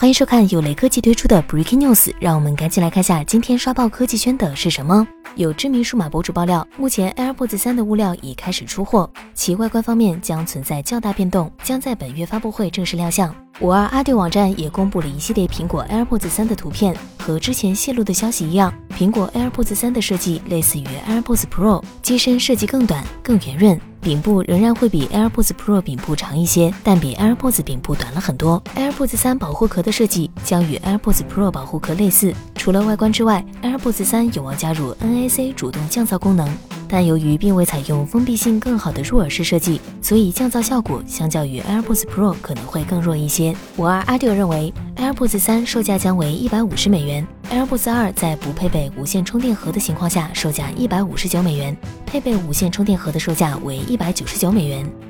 欢迎收看由雷科技推出的 Breaking News，让我们赶紧来看下今天刷爆科技圈的是什么。有知名数码博主爆料，目前 AirPods 三的物料已开始出货，其外观方面将存在较大变动，将在本月发布会正式亮相。五二阿迪网站也公布了一系列苹果 AirPods 三的图片，和之前泄露的消息一样，苹果 AirPods 三的设计类似于 AirPods Pro，机身设计更短、更圆润。顶部仍然会比 AirPods Pro 顶部长一些，但比 AirPods 顶部短了很多。AirPods 3保护壳的设计将与 AirPods Pro 保护壳类似。除了外观之外，AirPods 3有望加入 NAC 主动降噪功能。但由于并未采用封闭性更好的入耳式设计，所以降噪效果相较于 AirPods Pro 可能会更弱一些。五二 Audio 认为，AirPods 三售价将为一百五十美元，AirPods 二在不配备无线充电盒的情况下售价一百五十九美元，配备无线充电盒的售价为一百九十九美元。